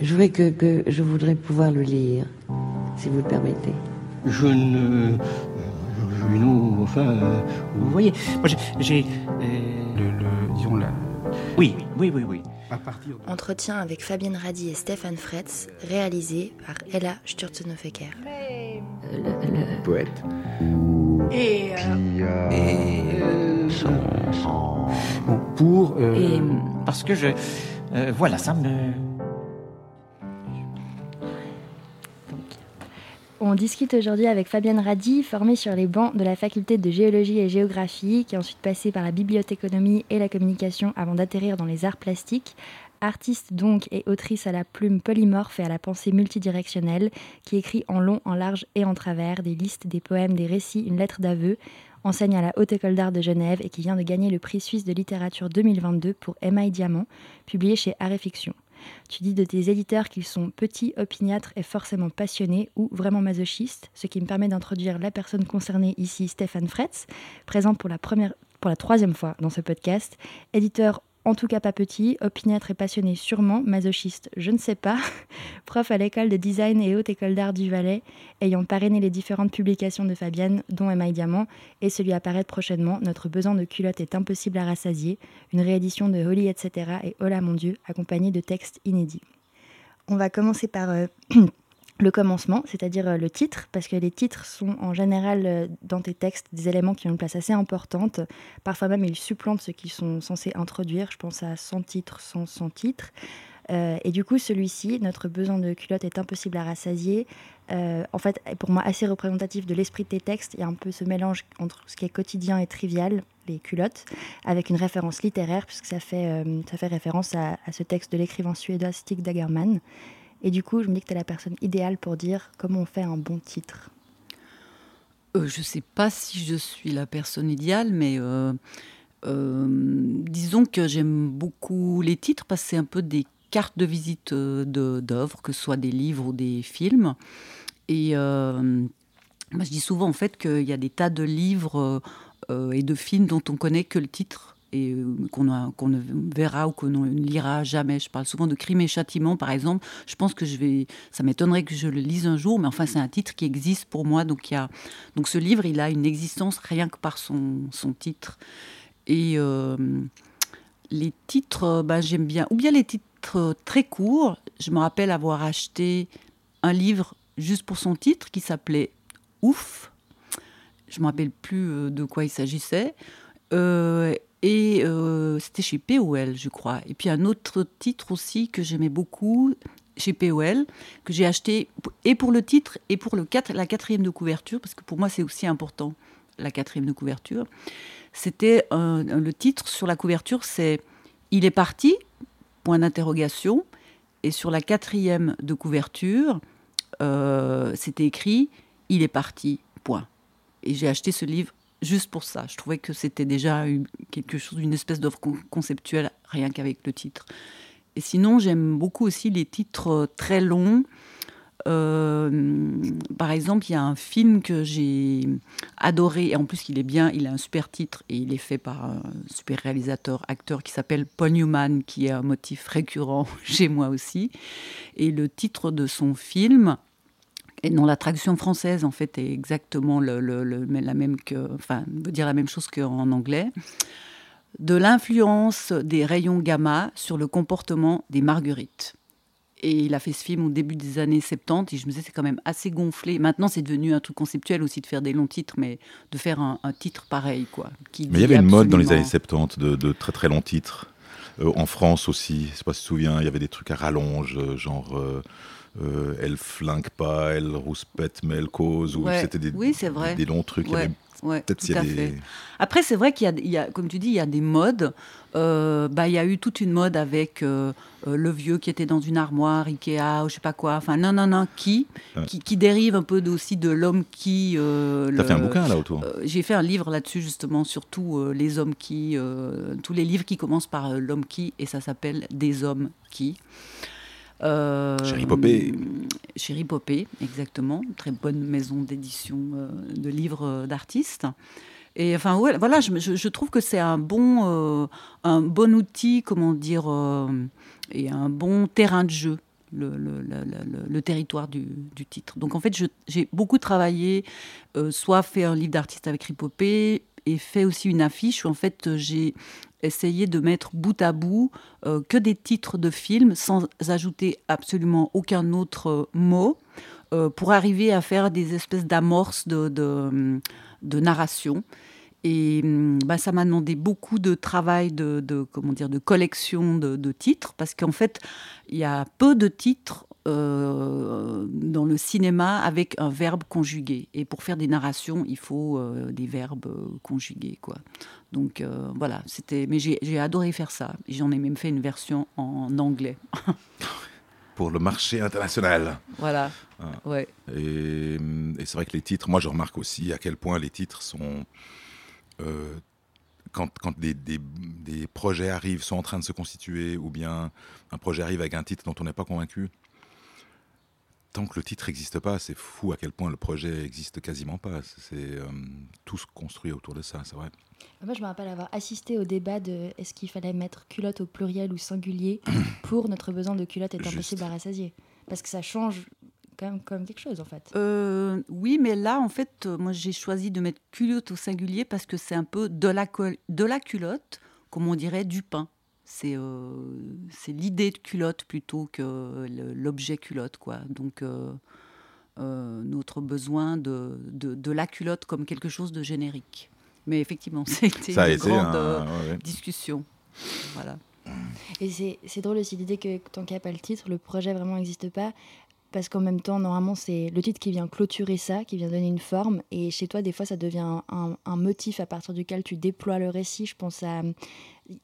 Je voudrais que, que je voudrais pouvoir le lire, si vous le permettez. Je ne. Non, enfin. euh, Vous voyez, moi j'ai. euh, Le, le- disons la, Oui, oui, oui, oui. à partir de... Entretien avec Fabienne Radi et Stéphane Fretz, réalisé par Ella Sturzenhofer. poète. Et, euh, Bon, pour... euh, Et parce que je. euh, voilà, ça me. On discute aujourd'hui avec Fabienne Radi, formée sur les bancs de la faculté de géologie et géographie, qui est ensuite passée par la bibliothéconomie et la communication avant d'atterrir dans les arts plastiques. Artiste donc et autrice à la plume polymorphe et à la pensée multidirectionnelle, qui écrit en long, en large et en travers des listes, des poèmes, des récits, une lettre d'aveu, enseigne à la Haute École d'Art de Genève et qui vient de gagner le prix suisse de littérature 2022 pour Emma et Diamant, publié chez Art et Fiction. Tu dis de tes éditeurs qu'ils sont petits, opiniâtres et forcément passionnés ou vraiment masochistes, ce qui me permet d'introduire la personne concernée ici, Stéphane Fretz, présent pour la, première, pour la troisième fois dans ce podcast, éditeur en tout cas pas petit, opiniâtre et passionné sûrement, masochiste je ne sais pas, prof à l'école de design et haute école d'art du Valais, ayant parrainé les différentes publications de Fabienne, dont Emma et Diamant, et celui apparaître prochainement, Notre besoin de culotte est impossible à rassasier, une réédition de Holly, etc. et Hola mon Dieu, accompagnée de textes inédits. On va commencer par euh, le commencement, c'est-à-dire euh, le titre, parce que les titres sont en général euh, dans tes textes des éléments qui ont une place assez importante. Parfois même, ils supplantent ce qu'ils sont censés introduire. Je pense à sans titre, sans sans titre. Euh, et du coup, celui-ci, notre besoin de culotte est impossible à rassasier. En fait, pour moi assez représentatif de l'esprit de tes textes. Il y a un peu ce mélange entre ce qui est quotidien et trivial, les culottes, avec une référence littéraire, puisque ça fait, ça fait référence à, à ce texte de l'écrivain suédois Stig Dagerman. Et du coup, je me dis que tu es la personne idéale pour dire comment on fait un bon titre. Euh, je ne sais pas si je suis la personne idéale, mais euh, euh, disons que j'aime beaucoup les titres parce que c'est un peu des cartes de visite d'œuvres, que ce soit des livres ou des films. Et moi, je dis souvent en fait qu'il y a des tas de livres et de films dont on connaît que le titre et euh, qu'on ne verra ou qu'on ne lira jamais. Je parle souvent de Crime et Châtiment, par exemple. Je pense que je vais, ça m'étonnerait que je le lise un jour, mais enfin c'est un titre qui existe pour moi. Donc il y a, donc ce livre, il a une existence rien que par son, son titre. Et euh, les titres, ben, j'aime bien. Ou bien les titres très courts. Je me rappelle avoir acheté un livre juste pour son titre qui s'appelait Ouf. Je ne me rappelle plus euh, de quoi il s'agissait. Euh, et euh, c'était chez POL, je crois. Et puis un autre titre aussi que j'aimais beaucoup chez POL, que j'ai acheté et pour le titre et pour le la quatrième de couverture, parce que pour moi c'est aussi important, la quatrième de couverture. C'était un- le titre sur la couverture, c'est Il est parti, point d'interrogation. Et sur la quatrième de couverture, euh, c'était écrit Il est parti, point. Et j'ai acheté ce livre juste pour ça. Je trouvais que c'était déjà quelque chose, une espèce d'offre con- conceptuelle, rien qu'avec le titre. Et sinon, j'aime beaucoup aussi les titres euh, très longs. Euh, par exemple, il y a un film que j'ai adoré, et en plus il est bien, il a un super titre, et il est fait par un super réalisateur, acteur qui s'appelle Paul Newman, qui est un motif récurrent chez moi aussi. Et le titre de son film, et non, la traduction française, en fait, est exactement le, le- le- la même que, enfin, veut dire la même chose qu'en anglais. De l'influence des rayons gamma sur le comportement des marguerites. Et il a fait ce film au début des années 70, et je me disais, c'est quand même assez gonflé. Maintenant, c'est devenu un truc conceptuel aussi de faire des longs titres, mais de faire un, un titre pareil, quoi. qui Mais il y avait une mode dans les années absolument- 70 de, de très très longs titres. Euh, en France aussi, je sais pas si tu te souviens, il y avait des trucs à rallonge, euh, genre euh, euh, elle flingue pas, elle rouspète, mais elle cause. Ou Ouais. c'était des, Oui, c'est vrai. des longs trucs. Ouais, ouais, Peut-être tout s'il y a à des- fait. Après, c'est vrai qu'il y, a- il y a, comme tu dis, il y a des modes. Euh, bah, il y a eu toute une mode avec euh, le vieux qui était dans une armoire, Ikea, ou je sais pas quoi. Enfin, non, non, non, qui, Ouais. qui, qui dérive un peu aussi de l'homme qui. euh, T'as le- fait un bouquin là autour. J'ai fait un livre là-dessus, justement, surtout les hommes qui. tous les livres qui commencent par l'homme qui, et ça s'appelle Des hommes qui. Euh, Chéri Popé. Chéri Popé, exactement. Très bonne maison d'édition euh, de livres euh, d'artistes. Et enfin, ouais, voilà, je, je- trouve que c'est un bon, euh, un bon outil, comment dire, euh, et un bon terrain de jeu. le, territoire du, titre. Donc en fait, j'ai beaucoup travaillé, soit fait un livre d'artiste avec Ripopé et fait aussi une affiche où en fait j'ai essayé de mettre bout à bout que des titres de films sans ajouter absolument aucun autre mot pour arriver à faire des espèces d'amorces de, de narration. Et bah, ça m'a demandé beaucoup de travail de, comment dire, de collection de, titres, parce qu'en fait, il y a peu de titres euh, dans le cinéma avec un verbe conjugué. Et pour faire des narrations, il faut euh, des verbes euh, conjugués. Quoi. Donc voilà, c'était. Mais j'ai adoré faire ça. J'en ai même fait une version en anglais. pour le marché international. Voilà. Ah. Ouais. Et, et c'est vrai que les titres, moi je remarque aussi à quel point les titres sont quand, quand des, des, projets arrivent, sont en train de se constituer, ou bien un projet arrive avec un titre dont on n'est pas convaincu, tant que le titre n'existe pas, c'est fou à quel point le projet existe quasiment pas. C'est euh, tout se construit autour de ça, c'est vrai. Moi, je me rappelle avoir assisté au débat de est-ce qu'il fallait mettre culotte au pluriel ou singulier pour notre besoin de culotte est impossible à rassasier. Parce que ça change comme quelque chose en fait. Euh, oui, mais là en fait, euh, moi j'ai choisi de mettre culotte au singulier parce que c'est un peu de la, de la culotte, comme on dirait du pain. C'est euh, c'est l'idée de culotte plutôt que l'objet culotte quoi. Donc notre besoin de, de, la culotte comme quelque chose de générique. Mais effectivement, c'était une grande discussion. Voilà. Et c'est drôle aussi l'idée que tant qu'il n'y a pas le titre, le projet vraiment n'existe pas parce qu'en même temps, normalement, c'est le titre qui vient clôturer ça, qui vient donner une forme. Et chez toi, des fois, ça devient un, motif à partir duquel tu déploies le récit. Je pense à.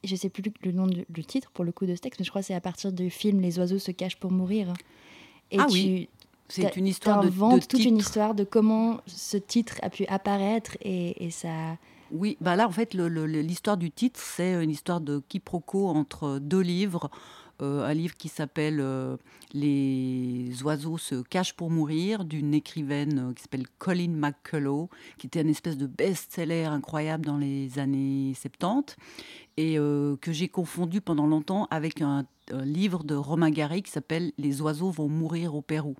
Je sais plus le nom du titre pour le coup de ce texte, mais je crois que c'est à partir du film Les oiseaux se cachent pour mourir. Et ah tu, oui. C'est une histoire de, de toute une histoire de comment ce titre a pu apparaître et, et ça. Oui, bah là en fait l'histoire du titre c'est une histoire de quiproquo entre deux livres euh, un livre qui s'appelle euh, Les oiseaux se cachent pour mourir d'une écrivaine euh, qui s'appelle Colin McCullough, qui était une espèce de best-seller incroyable dans les années 70 et que j'ai confondu pendant longtemps avec un, un livre de Romain Gary qui s'appelle Les oiseaux vont mourir au Pérou.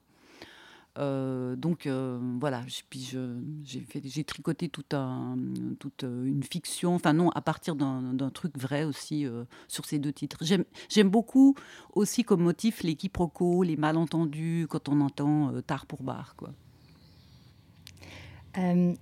Euh, donc euh, voilà, puis j'ai tricoté toute, un, toute euh, une fiction, enfin non, à partir d'un truc vrai aussi sur ces deux titres. J'aime beaucoup aussi comme motif les quiproquos, les malentendus quand on entend tard pour bar. Quoi.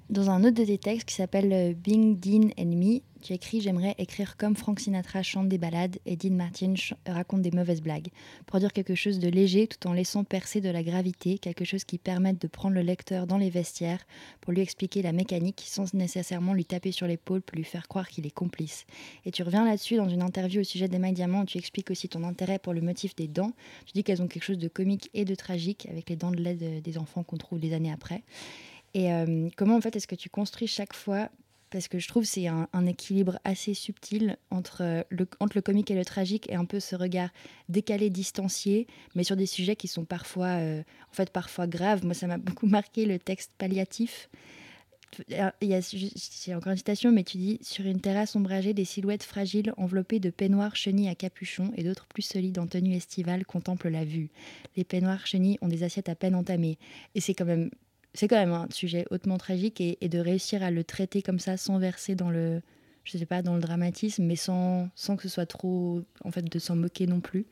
dans un autre de tes textes qui s'appelle Being Dean and Me, tu écris J'aimerais écrire comme Frank Sinatra chante des ballades et Dean Martin raconte des mauvaises blagues. Produire quelque chose de léger tout en laissant percer de la gravité, quelque chose qui permette de prendre le lecteur dans les vestiaires pour lui expliquer la mécanique sans nécessairement lui taper sur l'épaule pour lui faire croire qu'il est complice. Et tu reviens là-dessus dans une interview au sujet des Diamant où tu expliques aussi ton intérêt pour le motif des dents. Tu dis qu'elles ont quelque chose de comique et de tragique avec les dents de lait des enfants qu'on trouve des années après. Et euh, comment en fait est-ce que tu construis chaque fois parce que je trouve c'est un, équilibre assez subtil entre euh, le, entre le comique et le tragique et un peu ce regard décalé, distancié, mais sur des sujets qui sont parfois, euh, en fait, parfois graves. Moi, ça m'a beaucoup marqué le texte palliatif. Il y a, c'est encore une citation, mais tu dis sur une terrasse ombragée, des silhouettes fragiles enveloppées de peignoirs chenilles à capuchon et d'autres plus solides en tenue estivale contemplent la vue. Les peignoirs chenilles ont des assiettes à peine entamées. Et c'est quand même c'est quand même un sujet hautement tragique et, de réussir à le traiter comme ça sans verser dans le, je sais pas, dans le dramatisme, mais sans, sans que ce soit trop, en fait, de s'en moquer non plus.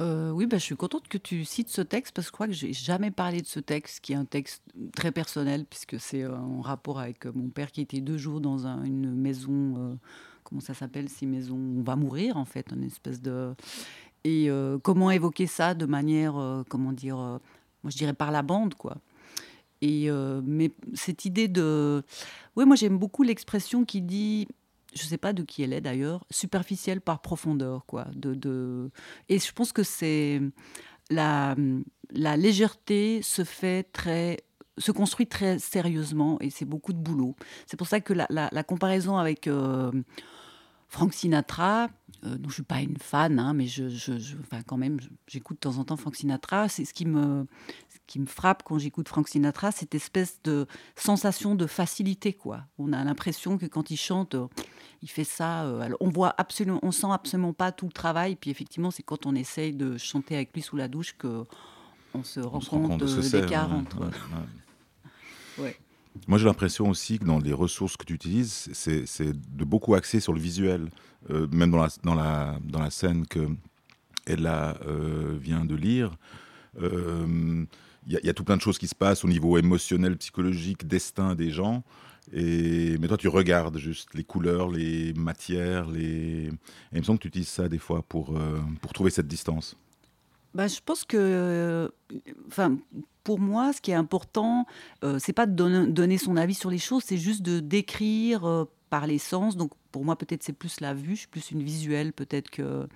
Euh, oui, bah, je suis contente que tu cites ce texte parce que je crois que j'ai jamais parlé de ce texte, qui est un texte très personnel puisque c'est euh, en rapport avec euh, mon père qui était deux jours dans une maison, comment ça s'appelle, ces maisons, on va mourir en fait, une espèce de et comment évoquer ça de manière, comment dire, moi je dirais par la bande quoi. Euh, mais cette idée de, oui, moi j'aime beaucoup l'expression qui dit, je sais pas de qui elle est d'ailleurs, superficielle par profondeur, quoi. De, de... Et je pense que c'est la, la légèreté se fait très se construit très sérieusement et c'est beaucoup de boulot. C'est pour ça que la, la, comparaison avec euh, Frank Sinatra, euh, dont je suis pas une fan, hein, mais je, enfin, quand même, j'écoute de temps en temps Frank Sinatra. C'est ce qui me, qui me frappe quand j'écoute Frank Sinatra, cette espèce de sensation de facilité, quoi. On a l'impression que quand il chante, euh, il fait ça. Euh, on voit absolument, on sent absolument pas tout le travail. Puis effectivement, c'est quand on essaye de chanter avec lui sous la douche que on se rend compte, des l'écart entre. Ouais, Moi, j'ai l'impression aussi que dans les ressources que tu utilises, c'est de beaucoup axer sur le visuel. Euh, même dans la, dans, la, dans la scène que Ella euh, vient de lire, il euh, y, a tout plein de choses qui se passent au niveau émotionnel, psychologique, destin des gens. Et, mais toi, tu regardes juste les couleurs, les matières, les... Et il me semble que tu utilises ça des fois pour, pour trouver cette distance. Bah, je pense que, enfin, pour moi, ce qui est important, euh, c'est pas de donner, son avis sur les choses, c'est juste de décrire par les sens. Donc pour moi, peut-être c'est plus la vue, je suis plus une visuelle, peut-être que.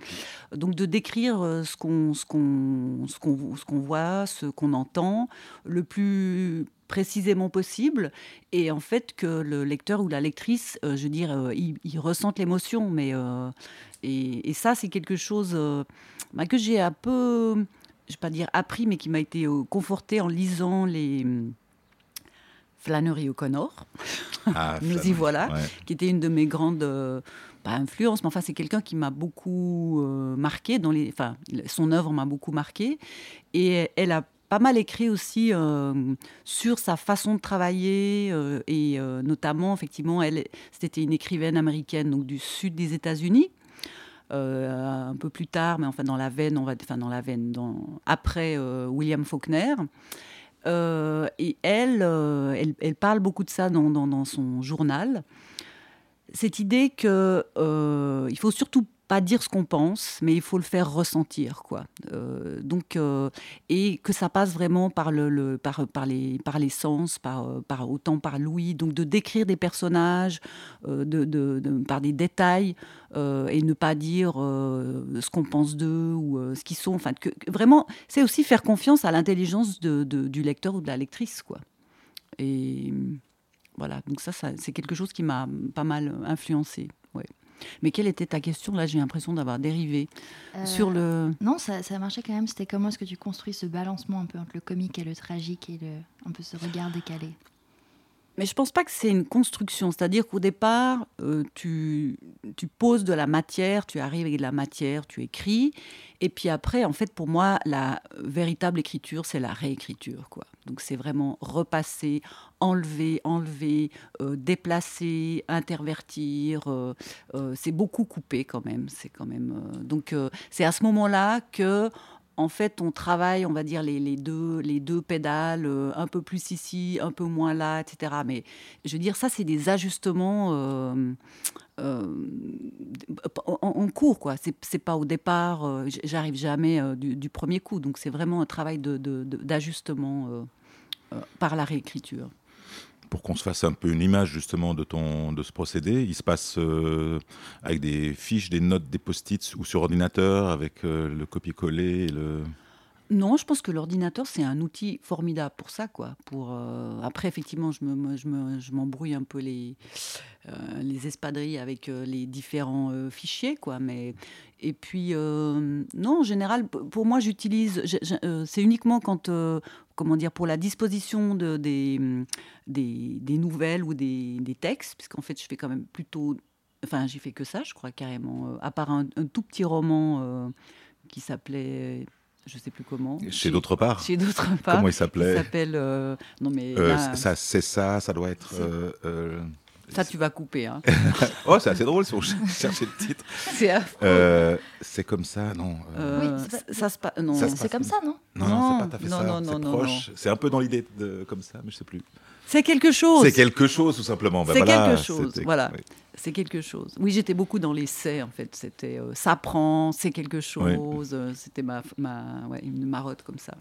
Donc de décrire euh, ce qu'on ce qu'on ce qu'on ce qu'on voit, ce qu'on entend, le plus précisément possible, et en fait que le lecteur ou la lectrice, euh, je veux dire, euh, il, ressente l'émotion, mais et, ça c'est quelque chose bah, que j'ai un peu, je vais pas dire appris, mais qui m'a été conforté en lisant les Flannery O'Connor. Ah, Nous y voilà, qui était une de mes grandes euh, influences, mais enfin c'est quelqu'un qui m'a beaucoup euh, marqué, dans les, enfin son œuvre m'a beaucoup marqué, et elle a pas mal écrit aussi euh, sur sa façon de travailler et notamment effectivement elle c'était une écrivaine américaine donc du sud des États-Unis un peu plus tard mais enfin dans la veine on va enfin dans la veine dans, après William Faulkner euh, et euh, elle, elle, parle beaucoup de ça dans, son journal. Cette idée que euh, faut surtout pas dire ce qu'on pense, mais il faut le faire ressentir, quoi. Euh, donc, euh, et que ça passe vraiment par le, par, les, par les sens, par, par autant par l'ouïe. Donc, de décrire des personnages, euh, de, par des détails, et ne pas dire ce qu'on pense d'eux ou ce qu'ils sont. Enfin, que, vraiment, c'est aussi faire confiance à l'intelligence du lecteur ou de la lectrice, quoi. Et voilà. Donc ça, ça c'est quelque chose qui m'a pas mal influencé. Ouais. Mais quelle était ta question Là, j'ai l'impression d'avoir dérivé euh, sur le. Non, ça, ça, marchait quand même. C'était comment est-ce que tu construis ce balancement un peu entre le comique et le tragique et le, un peu ce regard décalé mais je pense pas que c'est une construction. C'est-à-dire qu'au départ, euh, tu, tu, poses de la matière, tu arrives avec de la matière, tu écris. Et puis après, en fait, pour moi, la véritable écriture, c'est la réécriture. Quoi. Donc c'est vraiment repasser, enlever, enlever, euh, déplacer, intervertir. Euh, c'est beaucoup coupé quand même. C'est quand même. donc c'est à ce moment-là que en fait, on travaille, on va dire, les, deux, les deux pédales, euh, un peu plus ici, un peu moins là, etc. Mais je veux dire, ça, c'est des ajustements euh, euh, en, cours, quoi. C'est pas au départ, j'arrive jamais du, premier coup. Donc, c'est vraiment un travail d'ajustement par la réécriture pour qu'on se fasse un peu une image justement de, ton, de ce procédé. Il se passe euh, avec des fiches, des notes, des post-its ou sur ordinateur avec euh, le copier-coller le... Non, je pense que l'ordinateur, c'est un outil formidable pour ça. Quoi. Pour, euh, après, effectivement, je, me, je, m'embrouille un peu les, les espadrilles avec les différents fichiers. Quoi. Mais, et puis, non, en général, pour moi, j'utilise... c'est uniquement quand comment dire, pour la disposition de, des, des, nouvelles ou des, des textes, puisqu'en fait, je fais quand même plutôt. Enfin, j'ai fait que ça, je crois, carrément. Euh, à part un, tout petit roman euh, qui s'appelait. Je sais plus comment. Chez, d'autres parts. Chez d'autres parts. Comment il s'appelait Il s'appelle. Euh, non mais. ça, c'est ça. Ça doit être. Ça, tu vas couper. Hein. oh, c'est assez drôle si on cherche le titre. C'est euh, C'est comme ça, non euh, Oui, ça se passe. Non, c'est comme ça, non? Non, non, c'est pas tout à fait ça. Non, non, proche. C'est un peu dans l'idée de comme ça, mais je sais plus. C'est quelque chose. C'est quelque chose, tout simplement. Ben c'est quelque chose. Voilà. C'est quelque chose. Oui, j'étais beaucoup dans l'essai, en fait. C'était euh, ça prend, c'est quelque chose. C'était ma, ma ouais, une marotte comme ça.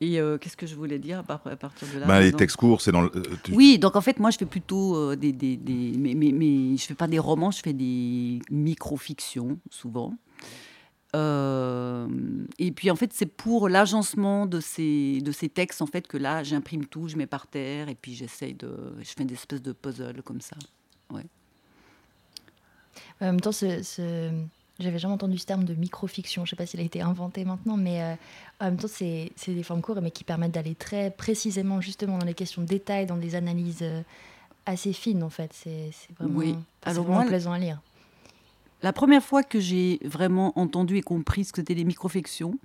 Et euh, qu'est-ce que je voulais dire à partir de là bah, Les textes courts, c'est dans le... Euh, oui, donc en fait, moi, je fais plutôt euh, des... des, des mais, mais, mais, je fais pas des romans, je fais des micro-fictions, souvent. et puis, en fait, c'est pour l'agencement de ces, de ces textes, en fait, que là, j'imprime tout, je mets par terre, et puis j'essaye de... Je fais des espèces de puzzles comme ça. Ouais. En même temps, ce, j'avais jamais entendu ce terme de microfiction. Je ne sais pas s'il a été inventé maintenant, mais euh, en même temps, c'est des formes courtes, mais qui permettent d'aller très précisément, justement, dans les questions de détail, dans des analyses euh, assez fines, en fait. C'est vraiment, oui. Alors vraiment plaisant à lire. La première fois que j'ai vraiment entendu et compris ce que c'était les microfictions,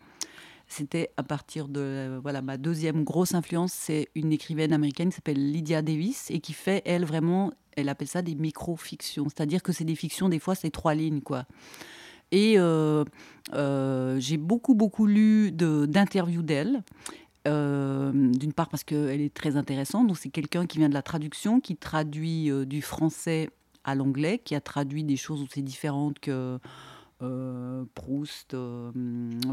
c'était à partir de voilà ma deuxième grosse influence, c'est une écrivaine américaine qui s'appelle Lydia Davis et qui fait elle vraiment, elle appelle ça des microfictions, c'est-à-dire que c'est des fictions des fois c'est trois lignes quoi. Et euh, euh, j'ai beaucoup beaucoup lu d'interviews d'elle. Euh, d'une part parce qu'elle est très intéressante, donc c'est quelqu'un qui vient de la traduction, qui traduit du français à l'anglais, qui a traduit des choses aussi différentes que euh, Proust,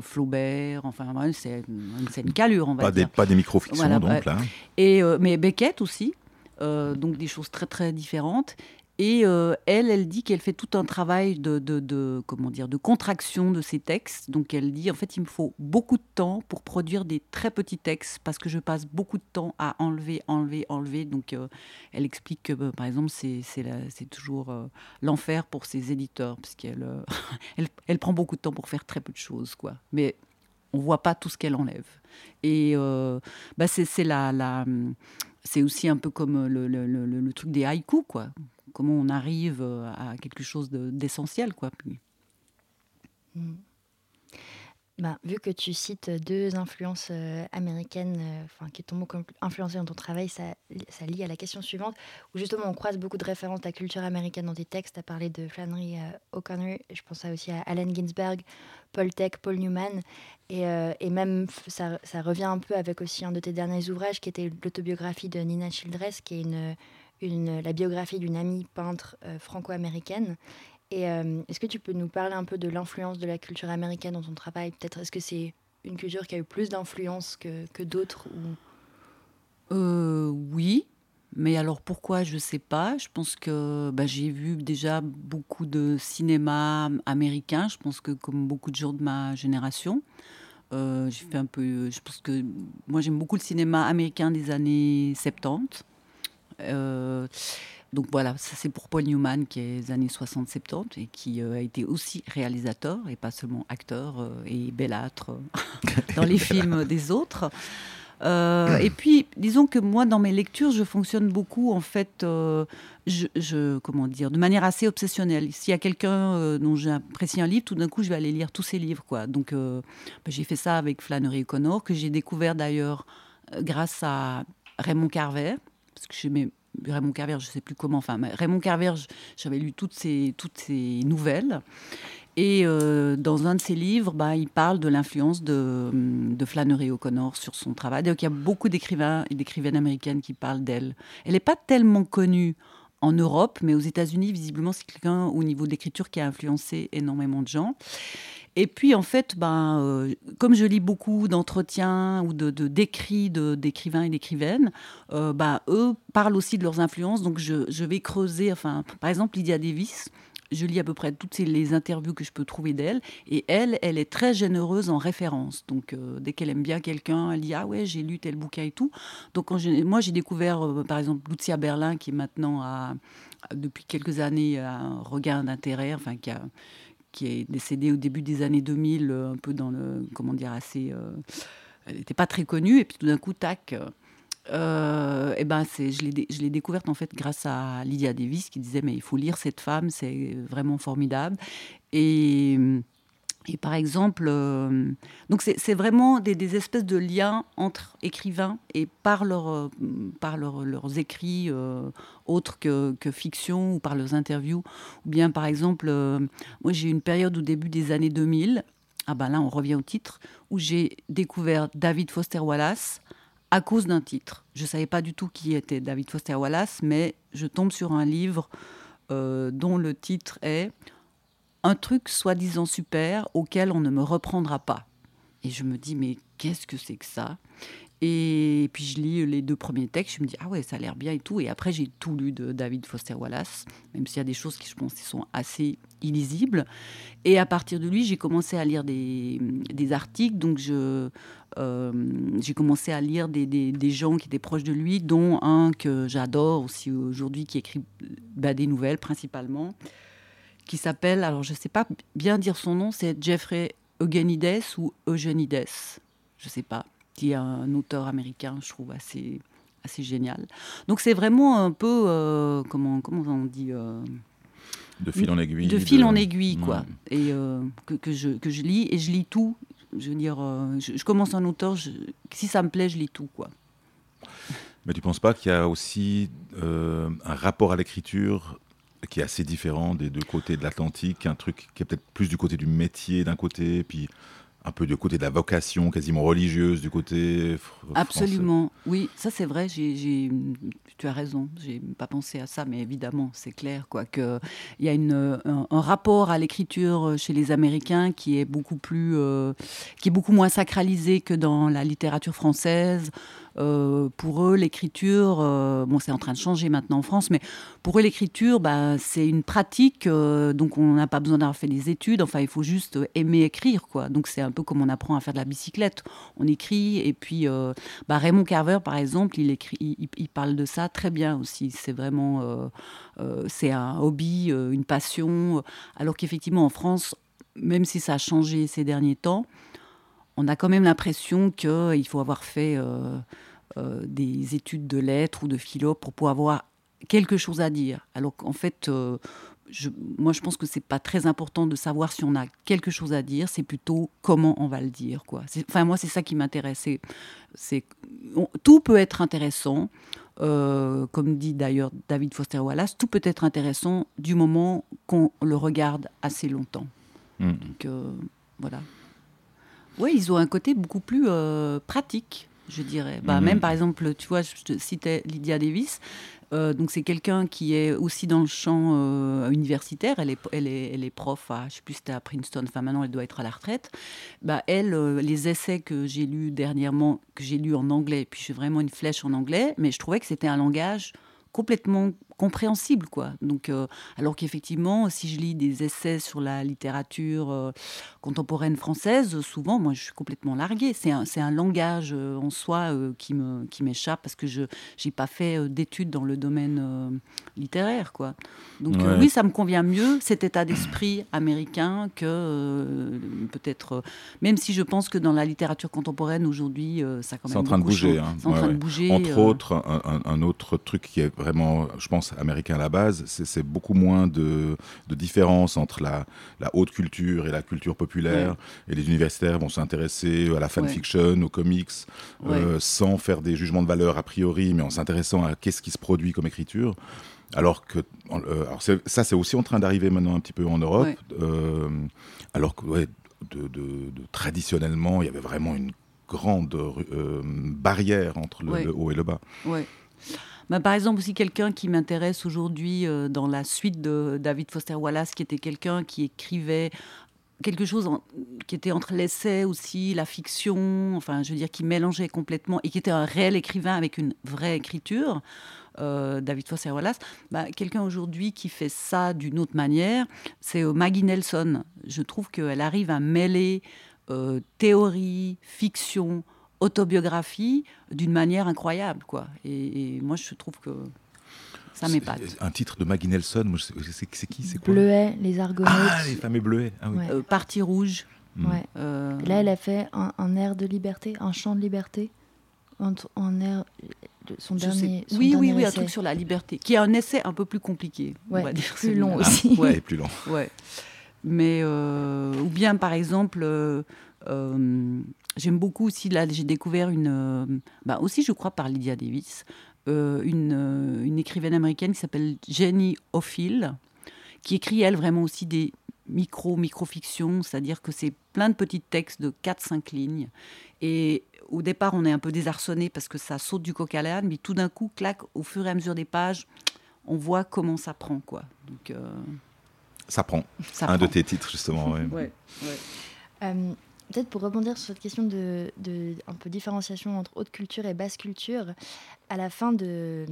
Flaubert, enfin c'est une calure, on va pas dire. Des, pas des microfictions donc là. Et, euh, mais Beckett aussi, donc des choses très très différentes. Et euh, elle, elle dit qu'elle fait tout un travail de, comment dire, de contraction de ses textes. Donc elle dit, en fait, il me faut beaucoup de temps pour produire des très petits textes parce que je passe beaucoup de temps à enlever, enlever, enlever. Donc euh, elle explique que, bah, par exemple, c'est toujours euh, l'enfer pour ses éditeurs puisqu'elle elle, elle, prend beaucoup de temps pour faire très peu de choses. quoi. Mais on voit pas tout ce qu'elle enlève. Et bah, c'est la... la aussi un peu comme le, le, truc des haïkus, quoi comment on arrive euh, à quelque chose d'essentiel, quoi. Mm. Ben, vu que tu cites deux influences euh, américaines euh, enfin, qui t'ont beaucoup influencé dans ton travail, ça, ça lie à la question suivante, où justement on croise beaucoup de références à la culture américaine dans tes textes. Tu as parlé de Flannery O'Connor, je pense aussi à Allen Ginsberg, Paul Tech, Paul Newman, et, et même ça, ça, revient un peu avec aussi un de tes derniers ouvrages qui était l'autobiographie de Nina Childress, qui est une la biographie d'une amie peintre euh, franco-américaine. Et euh, est-ce que tu peux nous parler un peu de l'influence de la culture américaine dans ton travail? Peut-être est-ce que c'est une culture qui a eu plus d'influence que, que d'autres ou... Euh, oui, mais alors pourquoi? Je ne sais pas. Je pense que bah, j'ai vu déjà beaucoup de cinéma américain. Je pense que comme beaucoup de gens de ma génération, j'ai fait un peu. Je pense que moi j'aime beaucoup le cinéma américain des années 70. Euh, donc voilà, ça c'est pour Paul Newman qui est des années 60-70 et qui euh, a été aussi réalisateur et pas seulement acteur euh, et bellâtre dans les films des autres. et puis, disons que moi, dans mes lectures, je fonctionne beaucoup, en fait, je, comment dire, de manière assez obsessionnelle. S'il y a quelqu'un dont j'apprécie un livre, tout d'un coup, je vais aller lire tous ses livres, quoi. Donc, bah, j'ai fait ça avec Flannery O'Connor, que j'ai découvert d'ailleurs grâce à Raymond Carver, parce que j'aimais Raymond Carver, je ne sais plus comment, enfin Raymond Carver, j'avais lu toutes ses, toutes nouvelles. Et euh, dans un de ses livres, bah, il parle de l'influence de, de, Flannery O'Connor sur son travail. Donc il y a beaucoup d'écrivains et d'écrivaines américaines qui parlent d'elle. Elle n'est pas tellement connue en Europe, mais aux États-Unis, visiblement, c'est quelqu'un au niveau d'écriture qui a influencé énormément de gens. Et puis, en fait, ben, euh, comme je lis beaucoup d'entretiens ou de, d'écrits d'écrivains et d'écrivaines, euh, ben, eux parlent aussi de leurs influences. Donc, je, je, vais creuser. Enfin, par exemple, Lydia Davis, je lis à peu près toutes les interviews que je peux trouver d'elle. Et elle, elle est très généreuse en référence. Donc, euh, dès qu'elle aime bien quelqu'un, elle dit Ah ouais, j'ai lu tel bouquin et tout. Donc, moi, j'ai découvert, par exemple, Lucia Berlin, qui maintenant, à, depuis quelques années, un regard d'intérêt, enfin, qui a qui est décédée au début des années 2000, euh, un peu dans le, comment dire, assez... Euh, elle n'était pas très connue, et puis tout d'un coup, tac, euh, et ben c'est, je, l'ai, découverte en fait grâce à Lydia Davis qui disait mais il faut lire cette femme, c'est vraiment formidable. Et et par exemple, euh, donc c'est vraiment des, espèces de liens entre écrivains et par, leur, euh, par leurs écrits autres que, que, fiction ou par leurs interviews. Ou bien par exemple, moi j'ai eu une période au début des années 2000, ah ben là on revient au titre, où j'ai découvert David Foster Wallace à cause d'un titre. Je ne savais pas du tout qui était David Foster Wallace, mais je tombe sur un livre dont le titre est un truc soi-disant super auquel on ne me reprendra pas. Et je me dis, mais qu'est-ce que c'est que ça? Et puis je lis les deux premiers textes, je me dis, ah ouais, ça a l'air bien et tout. Et après, j'ai tout lu de David Foster Wallace, même s'il y a des choses qui, je pense, sont assez illisibles. Et à partir de lui, j'ai commencé à lire des, des articles. Donc, je, euh, j'ai commencé à lire des, des, gens qui étaient proches de lui, dont un que j'adore aussi aujourd'hui, qui écrit bah, des nouvelles principalement, qui s'appelle, alors je ne sais pas bien dire son nom, c'est Jeffrey Eugenides ou Eugenides, je ne sais pas, qui est un auteur américain, je trouve assez, assez génial. Donc c'est vraiment un peu, euh, comment, comment on dit De fil en aiguille. De fil en aiguille, quoi. Et que, que, je, que je lis, et je lis tout. Je veux dire, je, commence un auteur, si ça me plaît, je lis tout, quoi. Mais tu ne penses pas qu'il y a aussi un rapport à l'écriture qui est assez différent des deux côtés de l'Atlantique, un truc qui est peut-être plus du côté du métier d'un côté, puis un peu du côté de la vocation quasiment religieuse du côté Absolument, oui, ça c'est vrai, tu as raison, j'ai pas pensé à ça, mais évidemment, c'est clair, quoi, qu'il y a un, rapport à l'écriture chez les Américains qui est beaucoup plus, euh, qui est beaucoup moins sacralisé que dans la littérature française. Euh, pour eux, l'écriture, euh, bon, c'est en train de changer maintenant en France, mais pour eux, l'écriture, bah, c'est une pratique, euh, donc on n'a pas besoin d'avoir fait des études. Enfin, il faut juste aimer écrire, quoi. Donc c'est un peu comme on apprend à faire de la bicyclette. On écrit, et puis bah, Raymond Carver, par exemple, il écrit, il, parle de ça très bien aussi. C'est vraiment, c'est un hobby, une passion. Alors qu'effectivement, en France, même si ça a changé ces derniers temps, on a quand même l'impression qu'il faut avoir fait des études de lettres ou de philo pour pouvoir avoir quelque chose à dire. Alors qu'en fait, euh, je, moi, je pense que c'est pas très important de savoir si on a quelque chose à dire, c'est plutôt comment on va le dire. Quoi. Enfin, moi, c'est ça qui m'intéresse. C'est, tout peut être intéressant, euh, comme dit d'ailleurs David Foster Wallace, tout peut être intéressant du moment qu'on le regarde assez longtemps. Hmm. Donc, voilà. Oui, ils ont un côté beaucoup plus pratique je dirais. Bah, mhm. Même par exemple, tu vois, je te citais Lydia Davis. Euh, donc c'est quelqu'un qui est aussi dans le champ euh, universitaire. Elle est, elle est, elle est prof à, je sais plus, c'était à Princeton. Enfin maintenant, elle doit être à la retraite. Bah elle, euh, les essais que j'ai lus dernièrement, que j'ai lus en anglais, puis j'ai vraiment une flèche en anglais, mais je trouvais que c'était un langage complètement compréhensible, quoi. Donc, euh, alors qu'effectivement, si je lis des essais sur la littérature euh, contemporaine française, souvent, moi, je suis complètement larguée. C'est un, un, langage euh, en soi qui me qui m'échappe parce que je n'ai pas fait d'études dans le domaine littéraire, quoi. Donc oui, ça me convient mieux cet état d'esprit américain que peut-être, même si je pense que dans la littérature contemporaine aujourd'hui, ça quand même. C'est en train de bouger. Hein. en train de bouger. Entre autres, un, un autre truc qui est vraiment, je pense américain à la base, c'est beaucoup moins de, de différence entre la, la, haute culture et la culture populaire. Et les universitaires vont s'intéresser à la fanfiction, aux comics, euh, sans faire des jugements de valeur a priori, mais en s'intéressant à qu'est-ce qui se produit comme écriture. Alors que euh, alors ça, c'est aussi en train d'arriver maintenant un petit peu en Europe. Euh, alors que ouais, de, de, traditionnellement, il y avait vraiment une grande barrière entre le, le, haut et le bas. Bah, par exemple, aussi quelqu'un qui m'intéresse aujourd'hui euh, dans la suite de David Foster Wallace, qui était quelqu'un qui écrivait quelque chose qui était entre l'essai aussi, la fiction, enfin, je veux dire, qui mélangeait complètement et qui était un réel écrivain avec une vraie écriture. Euh, David Foster Wallace, bah, quelqu'un aujourd'hui qui fait ça d'une autre manière, c'est euh, Maggie Nelson. Je trouve qu'elle arrive à mêler théorie, fiction, autobiographie d'une manière incroyable, quoi. Et, moi, je trouve que ça m'épate. Un titre de Maggie Nelson, c'est qui C'est quoi Bleuet, les Argonautes. Ah, les fameux Bleuets. Ah, oui. Euh, Partie rouge. Hmm. Ouais. Euh, Là, elle a fait un, air de liberté, un chant de liberté. En, air, son dernier. oui, oui, oui, un truc sur la liberté, qui est un essai un peu plus compliqué. Ouais, on va dire plus long aussi. ouais. plus long. Ouais. Mais euh, ou bien par exemple, J'aime beaucoup aussi, là, j'ai découvert une. Euh, bah aussi, je crois, par Lydia Davis, euh, une, euh, une, écrivaine américaine qui s'appelle Jenny O'Phil, qui écrit, elle, vraiment aussi des micro cest c'est-à-dire que c'est plein de petits textes de 4-5 lignes. Et au départ, on est un peu désarçonné parce que ça saute du coq à l'âne, mais tout d'un coup, clac, au fur et à mesure des pages, on voit comment ça prend, quoi. Donc, ça prend. un de tes titres, justement. Ouais. ouais, ouais. Peut-être pour rebondir sur cette question de, un peu différenciation entre haute culture et basse culture, à la fin du,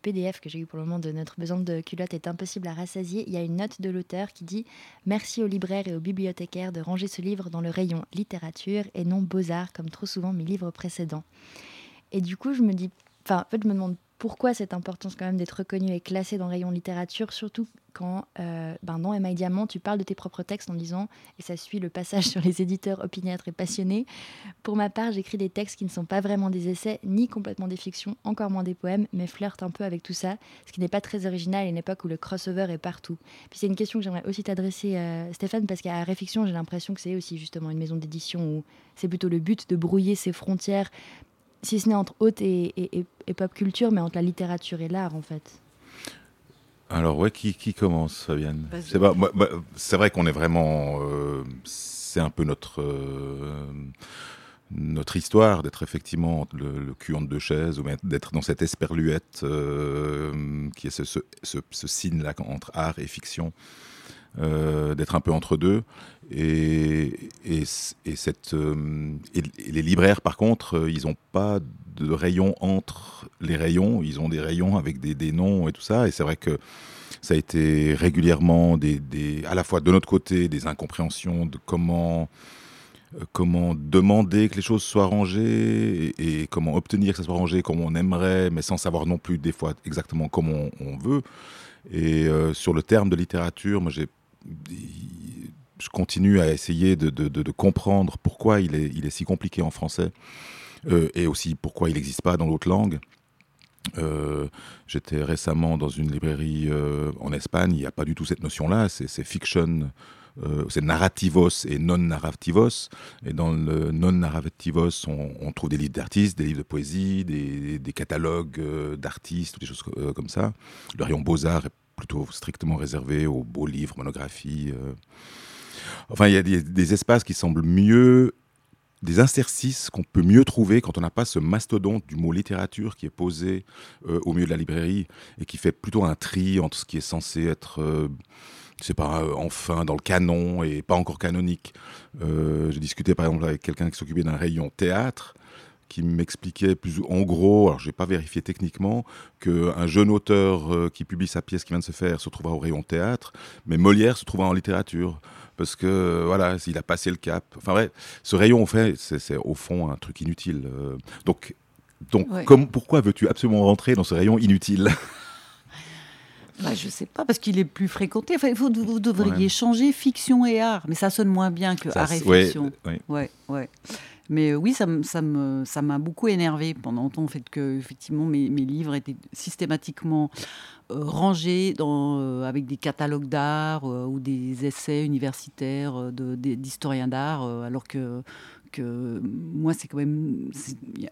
PDF que j'ai eu pour le moment de Notre besoin de culotte est impossible à rassasier, il y a une note de l'auteur qui dit Merci aux libraires et aux bibliothécaires de ranger ce livre dans le rayon littérature et non beaux-arts comme trop souvent mes livres précédents. Et du coup, je me dis, enfin, en fait, je me demande pourquoi cette importance quand même d'être reconnu et classé dans rayon littérature, surtout quand euh, ben dans Emma Diamant, tu parles de tes propres textes en disant, et ça suit le passage sur les éditeurs opiniâtres et passionnés, pour ma part, j'écris des textes qui ne sont pas vraiment des essais, ni complètement des fictions, encore moins des poèmes, mais flirtent un peu avec tout ça, ce qui n'est pas très original à une époque où le crossover est partout. Puis c'est une question que j'aimerais aussi t'adresser, euh, Stéphane, parce qu'à Réflexion, j'ai l'impression que c'est aussi justement une maison d'édition où c'est plutôt le but de brouiller ces frontières si ce n'est entre haute et, pop culture, mais entre la littérature et l'art, en fait. Alors, ouais, qui, commence, Fabienne? C'est bah, vrai qu'on est vraiment. Euh, c'est un peu notre. Euh, notre histoire d'être effectivement le, cul entre deux chaises ou d'être dans cette esperluette euh, qui est ce, ce signe-là entre art et fiction euh, d'être un peu entre deux. Et, et, cette, euh, les libraires, par contre, euh, ils n'ont pas de rayons entre les rayons. Ils ont des rayons avec des, des noms et tout ça. Et c'est vrai que ça a été régulièrement, des, des, à la fois de notre côté, des incompréhensions de comment comment demander que les choses soient rangées et, comment obtenir que ça soit rangé comme on aimerait, mais sans savoir non plus des fois exactement comment on, veut. Et sur le terme de littérature, moi j'ai je continue à essayer de, comprendre pourquoi il est, si compliqué en français euh, et aussi pourquoi il n'existe pas dans d'autres langues. Euh, j'étais récemment dans une librairie euh, en Espagne, il n'y a pas du tout cette notion-là, c'est fiction, c'est narrativos et non-narrativos. Et dans le non-narrativos, on, trouve des livres d'artistes, des livres de poésie, des, catalogues d'artistes, des choses comme ça. Le rayon Beaux-Arts est plutôt strictement réservé aux beaux livres, monographies. Enfin, il y a des, espaces qui semblent mieux, des interstices qu'on peut mieux trouver quand on n'a pas ce mastodonte du mot littérature qui est posé euh, au milieu de la librairie et qui fait plutôt un tri entre ce qui est censé être euh, pas enfin dans le canon et pas encore canonique. J'ai discuté par exemple avec quelqu'un qui s'occupait d'un rayon théâtre qui m'expliquait plus en gros, alors je n'ai pas vérifié techniquement, qu'un jeune auteur euh, qui publie sa pièce qui vient de se faire se trouvera au rayon théâtre, mais Molière se trouvera en littérature. Parce que voilà, il a passé le cap. Enfin bref, ce rayon, en fait, c'est au fond un truc inutile. Euh. donc, donc pourquoi veux-tu absolument rentrer dans ce rayon inutile? Bah, je sais pas, parce qu'il est plus fréquenté. Enfin, vous, vous devriez changer fiction et art, mais ça sonne moins bien que art et fiction. Ouais, ouais. Mais euh, oui, ça, m'a beaucoup énervé pendant longtemps, le fait que effectivement mes, livres étaient systématiquement euh, rangés euh, avec des catalogues d'art ou des essais universitaires d'historiens d'art, alors que que moi, c'est quand même.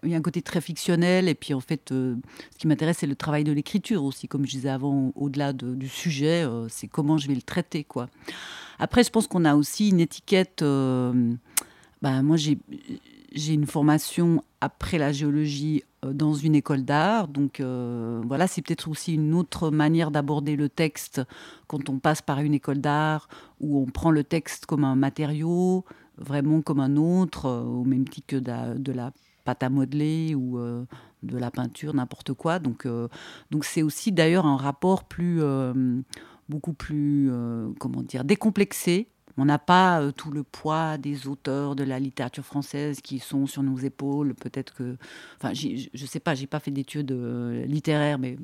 Il y a un côté très fictionnel. Et puis, en fait, ce qui m'intéresse, c'est le travail de l'écriture aussi. Comme je disais avant, au-delà du sujet, c'est comment je vais le traiter. Quoi. Après, je pense qu'on a aussi une étiquette. Bah, moi, j'ai une formation après la géologie euh, dans une école d'art. Donc euh, voilà, c'est peut-être aussi une autre manière d'aborder le texte quand on passe par une école d'art, où on prend le texte comme un matériau, vraiment comme un autre, euh, au même titre que de la, pâte à modeler ou de la peinture, n'importe quoi. Donc donc c'est aussi d'ailleurs un rapport plus beaucoup plus comment dire décomplexé on n'a pas euh, tout le poids des auteurs de la littérature française qui sont sur nos épaules. Peut-être que, enfin, je ne sais pas, j'ai pas fait d'études euh, littéraires, mais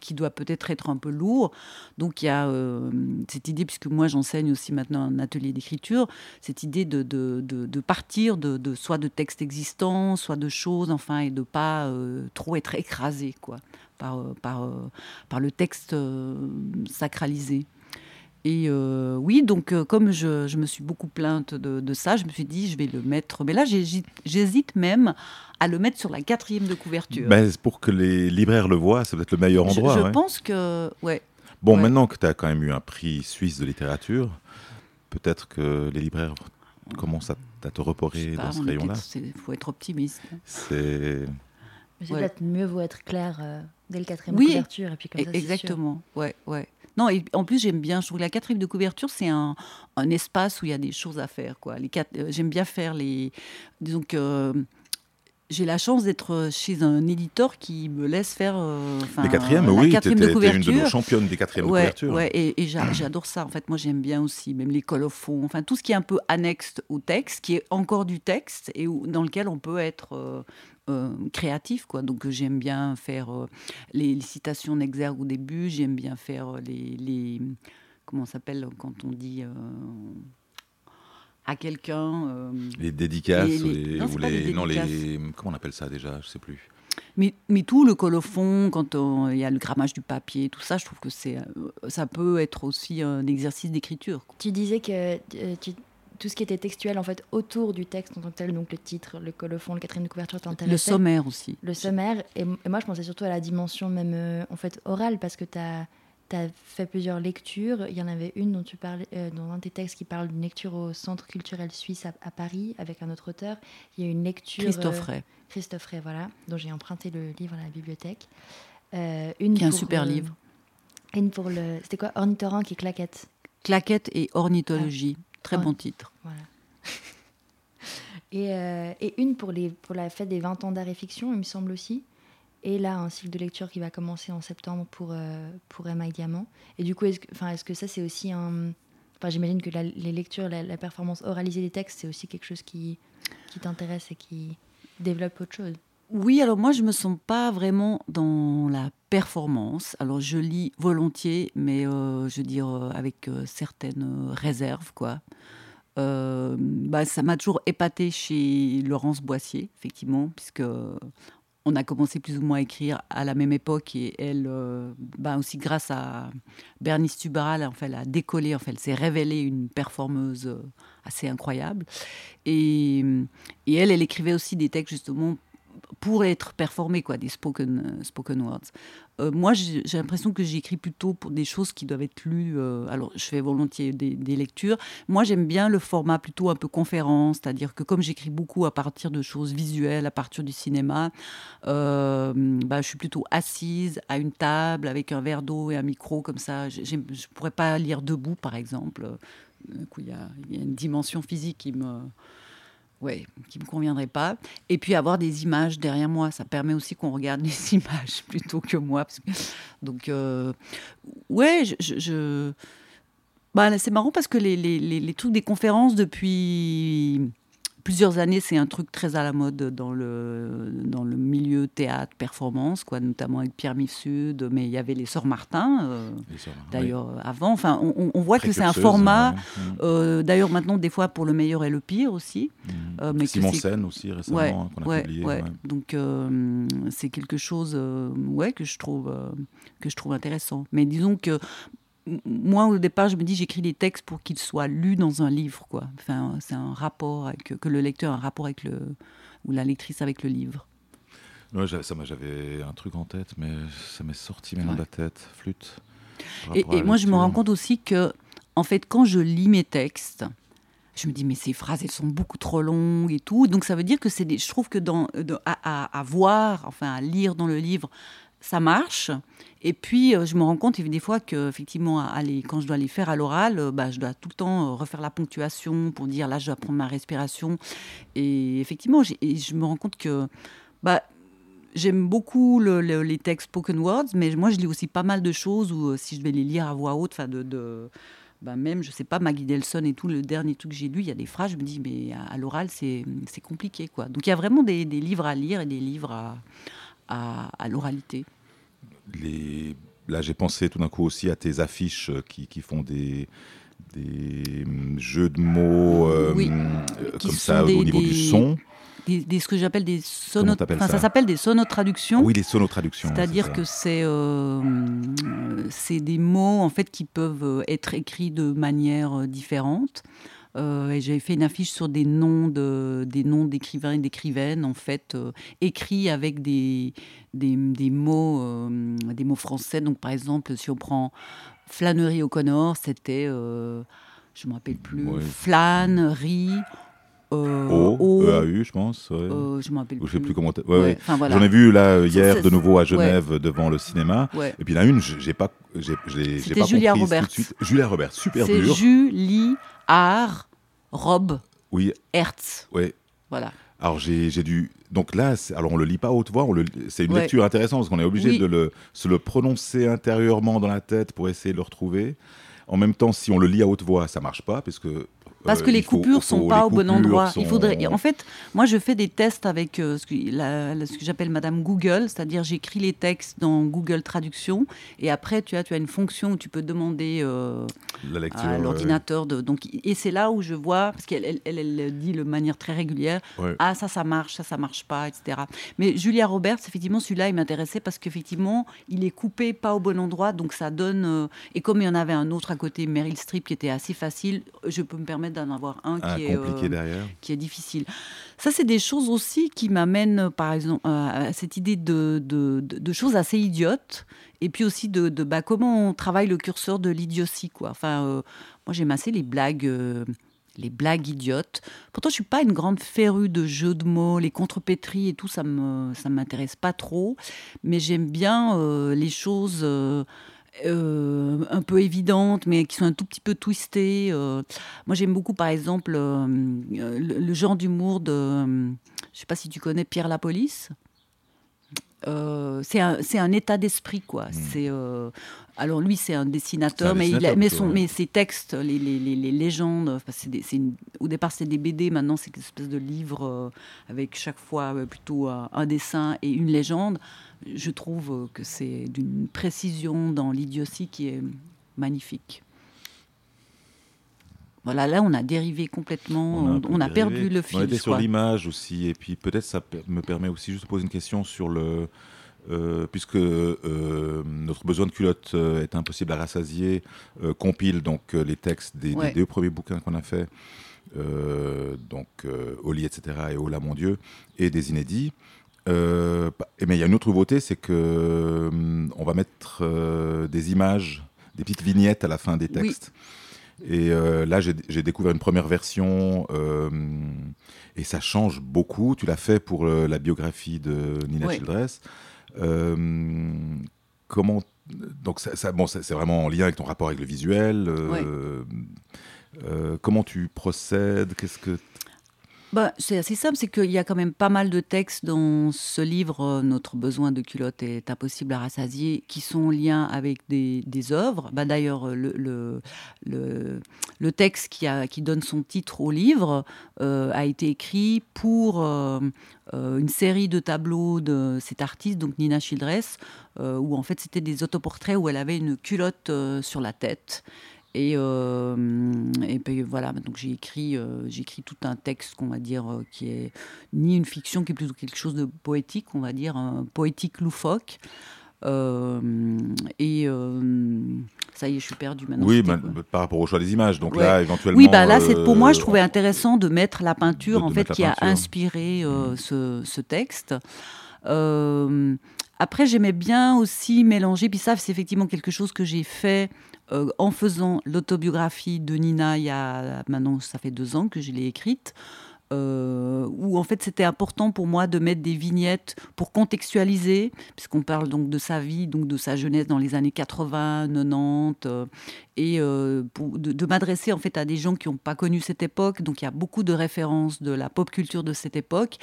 qui doit peut-être être un peu lourd. Donc il y a euh, cette idée, puisque moi j'enseigne aussi maintenant un atelier d'écriture, cette idée de, de, partir de, soit de textes existants, soit de choses, enfin, et de pas trop être écrasé, quoi, par, par, par le texte sacralisé. Et euh, oui, donc euh, comme je, me suis beaucoup plainte de, ça, je me suis dit, je vais le mettre. Mais là, j'hésite même à le mettre sur la quatrième de couverture. Ben, pour que les libraires le voient, c'est peut-être le meilleur endroit. Je, pense que, ouais. Bon, maintenant que tu as quand même eu un prix suisse de littérature, peut-être que les libraires commencent à, te reporter dans ce rayon-là. Il faut être optimiste. C'est. peut-être mieux vaut être clair euh, dès le quatrième de couverture et puis comme ça, exactement. Ouais, ouais. Non, et en plus, j'aime bien, je trouve que la quatrième de couverture, c'est un, un, espace où il y a des choses à faire. Quoi. Les euh, j'aime bien faire les. Disons que. j'ai la chance d'être chez un éditeur qui me laisse faire. Euh, les quatrièmes, oui, tu une de nos championnes des quatrièmes ouais, de couverture. Ouais, et, et j'adore ça. En fait, moi, j'aime bien aussi, même les colophons, enfin, tout ce qui est un peu annexe au texte, qui est encore du texte et où, dans lequel on peut être. Euh, euh, créatif quoi donc j'aime bien faire les, les, citations d'exergue au début j'aime bien faire les, les comment s'appelle quand on dit à quelqu'un. Euh, les dédicaces les, ou les, non, les comment on appelle ça déjà Je sais plus. Mais, mais tout le colophon, quand il y a le grammage du papier, tout ça, je trouve que c'est euh, ça peut être aussi un exercice d'écriture. Tu disais que euh, tout ce qui était textuel en fait autour du texte en tant que tel, donc le titre, le colophon, le quatrième de couverture. Le sommaire aussi. Le sommaire. Et, et, moi, je pensais surtout à la dimension même en fait orale parce que tu as fait plusieurs lectures. Il y en avait une dont tu parlais, euh, dans un de tes textes qui parle d'une lecture au Centre culturel suisse à, Paris avec un autre auteur. Il y a une lecture. Christophe Ray. Euh, Christophe Ray, voilà, dont j'ai emprunté le livre à la bibliothèque. Euh, une qui est un super livre. Une pour le. C'était quoi Ornithorynque et Claquette. Claquette et Ornithologie. Très bon titre. Voilà. et, et, une pour, les, pour la fête des 20 ans d'art et fiction, il me semble aussi. Et là, un cycle de lecture qui va commencer en septembre pour, euh, pour Emma Diamant. Et du coup, est-ce que, est que ça, c'est aussi un. Enfin, j'imagine que les lectures, la, performance oralisée des textes, c'est aussi quelque chose qui, qui t'intéresse et qui développe autre chose. Oui, alors moi, je me sens pas vraiment dans la performance. Alors, je lis volontiers, mais euh, je veux dire euh, avec certaines réserves, quoi. bah, ça m'a toujours épaté chez Laurence Boissier, effectivement, puisque on a commencé plus ou moins à écrire à la même époque et elle, euh, bah aussi grâce à Bernice Tubaral, en fait, elle a décollé, en fait, elle s'est révélée une performeuse euh, assez incroyable. Et, et, elle, elle écrivait aussi des textes justement pour être performé, quoi, des spoken, spoken words. Euh, moi, j'ai l'impression que j'écris plutôt pour des choses qui doivent être lues. Euh, alors, je fais volontiers des, lectures. Moi, j'aime bien le format plutôt un peu conférence, c'est-à-dire que comme j'écris beaucoup à partir de choses visuelles, à partir du cinéma, euh, bah, je suis plutôt assise à une table avec un verre d'eau et un micro comme ça. Je ne pourrais pas lire debout, par exemple. Il y, a une dimension physique qui me ouais, qui me conviendrait pas. Et puis avoir des images derrière moi, ça permet aussi qu'on regarde les images plutôt que moi. Donc, euh, ouais, je, Bah, c'est marrant parce que les, les, les, trucs des conférences depuis plusieurs années, c'est un truc très à la mode dans le, dans le milieu théâtre, performance, quoi, notamment avec Pierre Mifsud, mais il y avait les Sœurs Martin, euh, d'ailleurs, avant. Enfin, on, voit que c'est un format, mm. euh, d'ailleurs, maintenant, des fois, pour le meilleur et le pire aussi. Mm. Euh, mais Simon Sen aussi, récemment, qu'on a publié. Donc, c'est quelque chose ouais, que, je trouve, que je trouve intéressant. Mais disons que moi, au départ, je me dis, j'écris des textes pour qu'ils soient lus dans un livre, quoi. Enfin, c'est un rapport avec, que le lecteur a un rapport avec le, ou la lectrice avec le livre. Ouais, ça, j'avais un truc en tête, mais ça m'est sorti même de la tête, flûte. Et, moi, je me rends compte aussi que, en fait, quand je lis mes textes, je me dis mais ces phrases elles sont beaucoup trop longues et tout donc ça veut dire que c'est je trouve que dans à, à, voir enfin à lire dans le livre ça marche. Et puis, euh, je me rends compte des fois que, effectivement, quand je dois les faire à l'oral, euh, bah, je dois tout le temps euh, refaire la ponctuation pour dire là, je dois prendre ma respiration. Et effectivement, je me rends compte que bah, j'aime beaucoup les textes spoken words, mais moi, je lis aussi pas mal de choses où, si je vais les lire à voix haute, bah, même, je sais pas, Maggie Delson et tout, le dernier truc que j'ai lu, il y a des phrases, je me dis, mais à, l'oral, c'est compliqué, quoi. Donc, il y a vraiment des, livres à lire et des livres à l'oralité les... Là, j'ai pensé tout d'un coup aussi à tes affiches qui, qui font des, des hum, jeux de mots euh, euh, comme ça au niveau du son. Des, ce que j'appelle des. Enfin, ça, s'appelle des sonotraductions. Oui, les sonotraductions. C'est-à-dire que c'est euh, c'est des mots en fait qui peuvent être écrits de manière différente. Euh, et j'avais fait une affiche sur des noms de, des noms d'écrivains et d'écrivaines en fait euh, écrits avec des des, des mots euh, des mots français. Donc par exemple, si on prend Flânerie O'Connor, c'était je me rappelle plus flânerie. O, o, E-A-U, je pense. Ouais. je me rappelle plus. Je sais plus comment. Ouais, voilà. J'en ai vu là hier de nouveau à Genève devant le cinéma. Et puis là une, j'ai pas, j'ai, j'ai pas Julia Roberts. Julia Roberts, super dur. C'est Julie Art Rob oui. Hertz. Oui. Voilà. Alors j'ai dû donc là alors on le lit pas à haute voix, c'est une Ouais. lecture intéressante parce qu'on est obligé Oui. de le se le prononcer intérieurement dans la tête pour essayer de le retrouver. En même temps, si on le lit à haute voix, ça marche pas parce que Parce euh, que les il faut- coupures faut- sont les pas au bon endroit. sont- Il faudrait. En fait, moi, je fais des tests avec euh, que, ce que j'appelle Madame Google, c'est-à-dire j'écris les textes dans Google Traduction et après, tu as, tu as une fonction où tu peux demander euh, la lecture à ouais. l'ordinateur. Donc, et c'est là où je vois parce qu'elle elle, elle- elle dit de manière très régulière. Ouais. Ah, ça, ça marche, ça, ça marche pas, etc. Mais Julia Roberts, effectivement, celui-là, il m'intéressait parce qu'effectivement, il est coupé pas au bon endroit, donc ça donne. euh, et comme il y en avait un autre à côté, Meryl Streep, qui était assez facile, je peux me permettre d'en avoir un Ah, qui est compliqué euh, qui est difficile. Ça, c'est des choses aussi qui m'amènent, par exemple, à cette idée de, choses assez idiotes, et puis aussi de, bah, comment on travaille le curseur de l'idiotie. Enfin, euh, moi, j'aime assez les blagues. euh, les blagues idiotes. Pourtant, je suis pas une grande férue de jeux de mots, les contrepétries et tout, ça me ça m'intéresse pas trop. Mais j'aime bien euh, les choses euh, un peu évidentes, mais qui sont un tout petit peu twistées. euh. Moi, j'aime beaucoup, par exemple, euh, le, le genre d'humour de. je sais pas si tu connais Pierre La Police. Euh, c'est un, c'est un état d'esprit, quoi. C'est, euh, alors lui, c'est un dessinateur, C'est un mais, il a- mais, son, mais ses textes, les, les, les- les légendes, c'est des- c'est une- au départ c'était des BD, maintenant c'est une espèce de livre avec chaque fois plutôt un, un dessin et une légende. Je trouve que c'est d'une précision dans l'idiotie qui est magnifique. Voilà, là on a dérivé complètement, on, a perdu le fil. On était sur l'image aussi, et puis peut-être ça me permet aussi juste de poser une question sur le. euh, puisque euh, notre besoin de culotte euh, est impossible à rassasier, euh, compile donc les textes des, des deux premiers bouquins qu'on a fait, euh, donc Oli, etc. et Oh là mon Dieu, et des inédits. Euh, mais il y a une autre nouveauté, c'est que hum, on va mettre euh, des images, des petites vignettes à la fin des Oui. textes. Et euh, là, j'ai découvert une première version euh, et ça change beaucoup. Tu l'as fait pour la biographie de Nina Ouais. Childress. Euh, comment donc ça, ça- bon, c'est vraiment en lien avec ton rapport avec le visuel. comment tu procèdes Qu'est-ce que Bah, c'est assez simple, c'est qu'il y a quand même pas mal de textes dans ce livre, euh, Notre besoin de culotte est impossible à rassasier, qui sont en lien avec des, œuvres. Bah, D'ailleurs, le, le, texte qui, donne son titre au livre euh, a été écrit pour euh, euh, une série de tableaux de cette artiste, donc Nina Childress, euh, où en fait c'était des autoportraits où elle avait une culotte euh, sur la tête. Et, euh, et puis voilà, donc j'ai écrit, euh, j'ai écrit tout un texte qu'on va dire euh, qui est ni une fiction, qui est plutôt quelque chose de poétique, on va dire, un poétique loufoque. Euh, et euh, ça y est, je suis perdue maintenant. Oui, bah, quoi par rapport au choix des images. Donc Ouais. là, éventuellement. Oui, bah là, c'est pour moi, je trouvais intéressant de mettre la peinture de- en de fait qui a inspiré euh, ce, ce texte. Après, j'aimais bien aussi mélanger, puis ça, c'est effectivement quelque chose que j'ai fait euh, en faisant l'autobiographie de Nina il y a maintenant, ça fait deux ans que je l'ai écrite. Euh, où en fait c'était important pour moi de mettre des vignettes pour contextualiser, puisqu'on parle donc de sa vie, donc de sa jeunesse dans les années 80, 90, euh, et euh, de, m'adresser en fait à des gens qui n'ont pas connu cette époque. Donc il y a beaucoup de références de la pop culture de cette époque.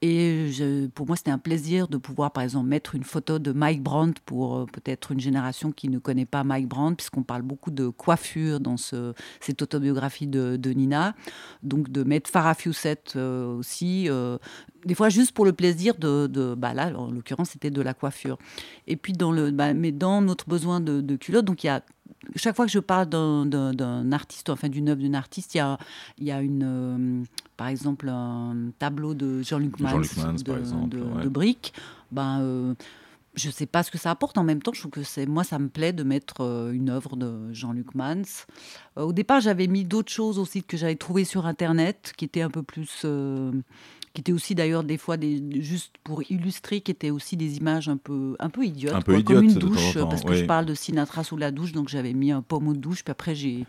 Et pour moi, c'était un plaisir de pouvoir, par exemple, mettre une photo de Mike Brandt pour euh, peut-être une génération qui ne connaît pas Mike Brandt, puisqu'on parle beaucoup de coiffure dans ce, cette autobiographie de, de Nina. Donc de mettre Farah Fawcett euh, aussi. euh, des fois juste pour le plaisir de, de- bah là en l'occurrence c'était de la coiffure et puis dans le bah, mais dans notre besoin de, de culotte donc il y a chaque fois que je parle d'un- artiste, enfin d'une œuvre d'une artiste, il y a, il y a une, euh, par exemple un tableau de Jean-Luc De Mans, Jean-Luc Mans, de, de, ouais. de briques. Ben, euh, je ne sais pas ce que ça apporte. En même temps, je trouve que c'est moi, ça me plaît de mettre euh, une œuvre de Jean-Luc Mans. Euh, au départ, j'avais mis d'autres choses aussi que j'avais trouvées sur Internet, qui étaient un peu plus euh, qui étaient aussi d'ailleurs des fois des, juste pour illustrer, qui étaient aussi des images un peu, un peu idiotes, Un peu quoi, comme une douche, temps, parce que oui. je parle de Sinatra sous la douche, donc j'avais mis un pommeau de douche, puis après j'ai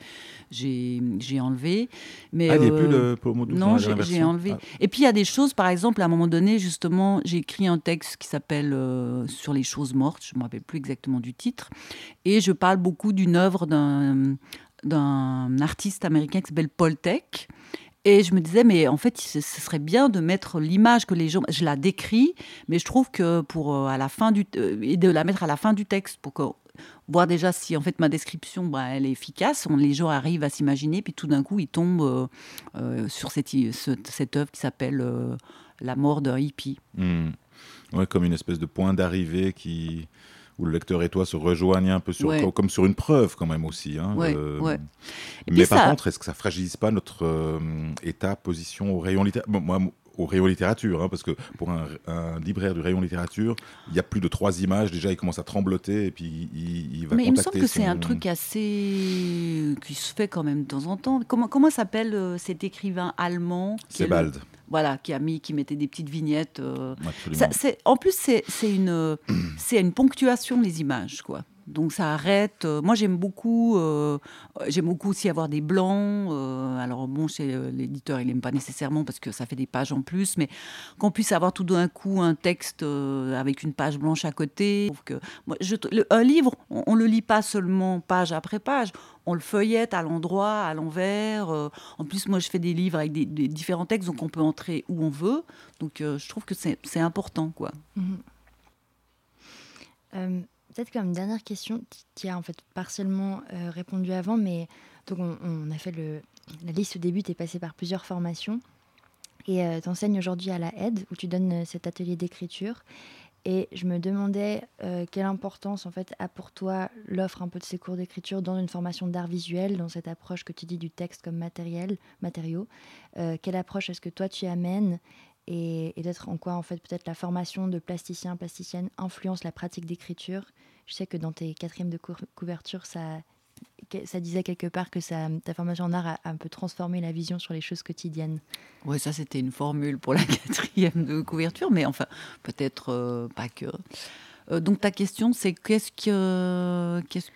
j'ai j'ai enlevé. Mais Ah, il n'y a euh, plus le pommeau de douche non, j'ai enlevé. Ah. Et puis il y a des choses, par exemple, à un moment donné, justement, j'ai écrit un texte qui s'appelle euh, Sur les choses mortes, je ne me rappelle plus exactement du titre, et je parle beaucoup d'une œuvre d'un d'un artiste américain qui s'appelle Paul Tech. Et je me disais, mais en fait, ce, serait bien de mettre l'image que les gens. Je la décris, mais je trouve que pour à la fin du et de la mettre à la fin du texte pour voir déjà si en fait ma description bah, elle est efficace, les gens arrivent à s'imaginer, puis tout d'un coup ils tombent euh, euh, sur cette, œuvre qui s'appelle euh, La mort d'un hippie. Hmm. Ouais, comme une espèce de point d'arrivée qui où le lecteur et toi se rejoignent un peu sur, comme sur une preuve quand même aussi. Hein, mais par contre, est-ce que ça fragilise pas notre état, position au rayon littéraire moi, au rayon littérature, hein, parce que pour un, libraire du rayon littérature, il y a plus de trois images. Déjà, il commence à trembloter et puis il, il va. Mais il me semble que c'est un truc assez qui se fait quand même de temps en temps. Comment comment s'appelle euh, cet écrivain allemand Sebald. Voilà, qui a mis, qui mettait des petites vignettes. Euh, en plus, c'est une, c'est une ponctuation les images, quoi. Donc ça arrête. Euh, moi j'aime beaucoup, euh, beaucoup aussi avoir des blancs. Euh, alors bon, chez l'éditeur il n'aime pas nécessairement parce que ça fait des pages en plus, mais qu'on puisse avoir tout d'un coup un texte avec une page blanche à côté. Un livre, on, ne le lit pas seulement page après page, on le feuillette à l'endroit, à l'envers. en plus, moi, je fais des livres avec des, différents textes, donc on peut entrer où on veut. Donc, je trouve que c'est important, quoi. Mmh peut-être comme dernière question, qui a en fait partiellement euh, répondu avant, mais donc on, a fait la liste au début, tu es passé par plusieurs formations et euh, tu enseignes aujourd'hui à la aide où tu donnes euh, cet atelier d'écriture. Et je me demandais quelle importance en fait a pour toi l'offre un peu de ces cours d'écriture dans une formation d'art visuel, dans cette approche que tu dis du texte comme matériel, matériaux. quelle approche est-ce que toi tu amènes et, et d'être en quoi en fait peut-être la formation de plasticien, plasticienne influence la pratique d'écriture je sais que dans tes quatrièmes de couverture, ça, disait quelque part que ta formation en art a, un peu transformé la vision sur les choses quotidiennes. Oui, ça c'était une formule pour la quatrième de couverture, mais enfin, peut-être euh, pas que. Euh, donc ta question, c'est qu'est-ce que, qu'est-ce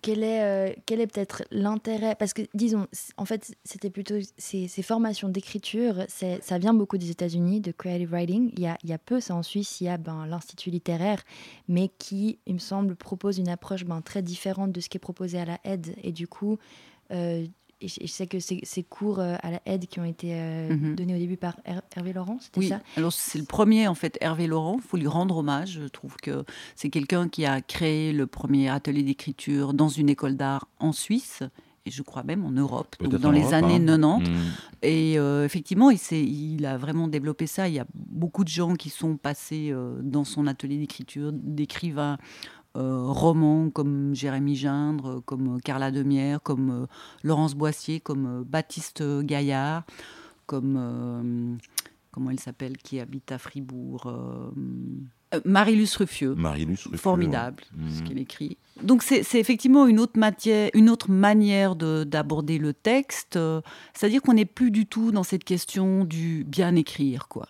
quel est, euh, est peut-être l'intérêt? Parce que, disons, en fait, c'était plutôt ces, formations d'écriture, ça vient beaucoup des États-Unis, de creative writing. Il y a, il y a peu, ça en Suisse, il y a ben, l'Institut littéraire, mais qui, il me semble, propose une approche ben, très différente de ce qui est proposé à la aide. Et du coup, euh, et je sais que ces, cours euh, à la aide qui ont été euh, mhm. donnés au début par Hervé Laurent, c'était oui. ça? Alors c'est le premier en fait, Hervé Laurent. Il faut lui rendre hommage. Je trouve que c'est quelqu'un qui a créé le premier atelier d'écriture dans une école d'art en Suisse et je crois même en Europe, donc dans les années 90. Hein. Hmm. Et euh, effectivement, il, il, a vraiment développé ça. Il y a beaucoup de gens qui sont passés dans son atelier d'écriture, d'écrivains romans comme Jérémy Gindre, comme Carla Demière, comme euh, Laurence Boissier, comme euh, Baptiste Gaillard, comme comment elle s'appelle, qui habite à Fribourg. Marie-Luce Ruffieux. Formidable, ce mmh. qu'elle écrit. Donc c'est effectivement une autre, matière, une autre manière d'aborder le texte. C'est-à-dire qu'on n'est plus du tout dans cette question du bien écrire, quoi.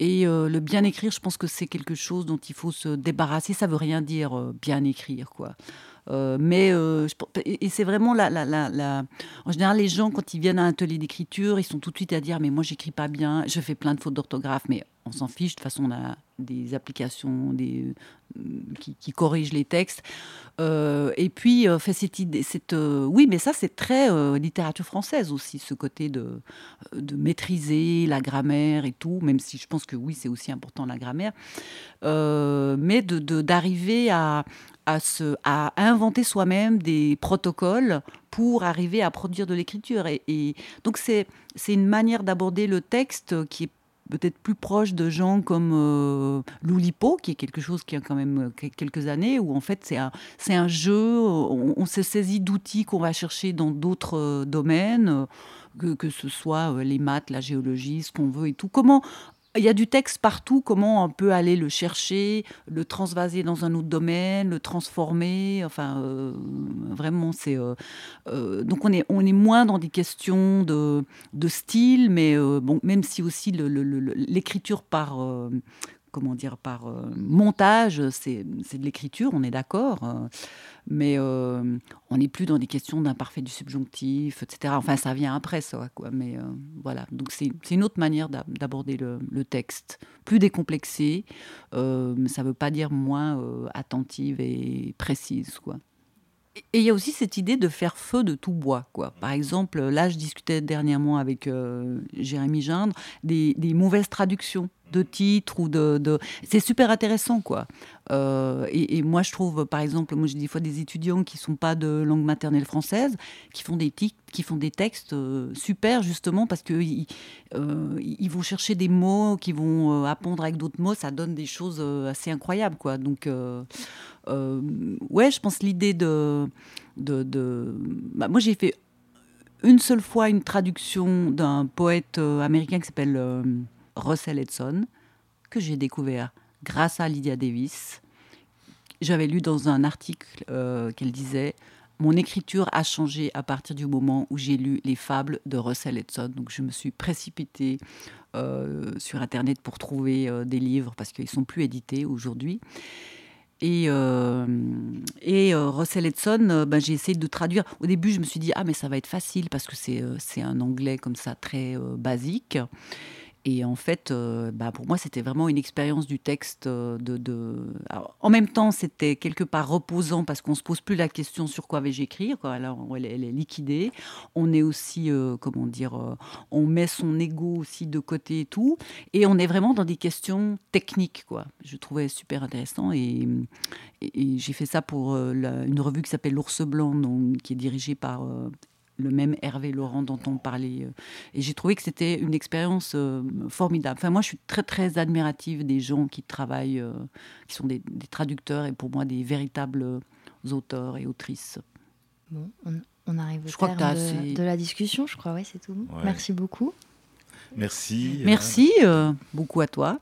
Et euh, le bien écrire, je pense que c'est quelque chose dont il faut se débarrasser. Ça veut rien dire euh, bien écrire, quoi. Euh, mais et c'est vraiment la, la, En général, les gens quand ils viennent à un atelier d'écriture, ils sont tout de suite à dire mais moi j'écris pas bien, je fais plein de fautes d'orthographe, mais on s'en fiche. De toute façon, on a des applications des, qui, corrigent les textes. Euh, et puis, euh, fait cette idée, cette, euh, oui, mais ça, c'est très littérature française aussi, ce côté de, de maîtriser la grammaire et tout, même si je pense que oui, c'est aussi important la grammaire, mais d'arriver de, d'arriver à, à, se, à inventer soi-même des protocoles pour arriver à produire de l'écriture. Et, et, donc, c'est une manière d'aborder le texte qui est peut-être plus proche de gens comme euh, Loulipo, qui est quelque chose qui a quand même euh, quelques années, où en fait c'est un, jeu, on, se saisit d'outils qu'on va chercher dans d'autres euh, domaines, que, que, ce soit les maths, la géologie, ce qu'on veut et tout. Comment il y a du texte partout, comment on peut aller le chercher, le transvaser dans un autre domaine, le transformer. Enfin, euh, vraiment, c'est. Euh, euh, donc, on est, on est moins dans des questions de, de style, mais bon, même si aussi l'écriture par comment dire, par montage, c'est de l'écriture, on est d'accord mais euh, on n'est plus dans des questions d'imparfait du subjonctif, etc. Enfin, ça vient après ça, quoi. Mais euh, voilà, donc c'est une autre manière d'aborder le, texte, plus décomplexé, euh, ça ne veut pas dire moins attentive et précise, quoi. et il y a aussi cette idée de faire feu de tout bois. Quoi. Par exemple, là, je discutais dernièrement avec euh, Jérémy Gindre des, mauvaises traductions de titres ou de. de... C'est super intéressant, quoi. Euh, et, moi, je trouve, par exemple, moi, j'ai des fois des étudiants qui sont pas de langue maternelle française, qui font des, qui font des textes euh, super, justement, parce qu'ils euh, ils vont chercher des mots, qui vont apprendre avec d'autres mots, ça donne des choses assez incroyables, quoi. Donc, ouais, je pense l'idée de. de, de... Bah, moi, j'ai fait une seule fois une traduction d'un poète américain qui s'appelle Russell Edson, que j'ai découvert grâce à Lydia Davis. J'avais lu dans un article euh, qu'elle disait Mon écriture a changé à partir du moment où j'ai lu les fables de Russell Edson. Donc je me suis précipitée euh, sur Internet pour trouver euh, des livres parce qu'ils sont plus édités aujourd'hui. Et, et Russell Edson, ben, j'ai essayé de traduire. Au début, je me suis dit, ah, mais ça va être facile parce que c'est un anglais comme ça très basique. Et en fait, euh, bah pour moi, c'était vraiment une expérience du texte. Euh, en même temps, c'était quelque part reposant parce qu'on se pose plus la question sur quoi vais-je écrire. Alors, elle, est liquidée. On est aussi, euh, comment dire, on met son ego aussi de côté et tout. Et on est vraiment dans des questions techniques. Je trouvais super intéressant. Et, j'ai fait ça pour une revue qui s'appelle L'Ours Blanc, qui est dirigée par le même Hervé Laurent dont on parlait. Euh, et j'ai trouvé que c'était une expérience euh, formidable. Enfin, moi, je suis très, très admirative des gens qui travaillent, euh, qui sont des, traducteurs et pour moi des véritables auteurs et autrices. Bon, on, arrive au terme de, la discussion, je crois. Ouais, c'est tout. Merci beaucoup. Merci. Merci beaucoup à toi.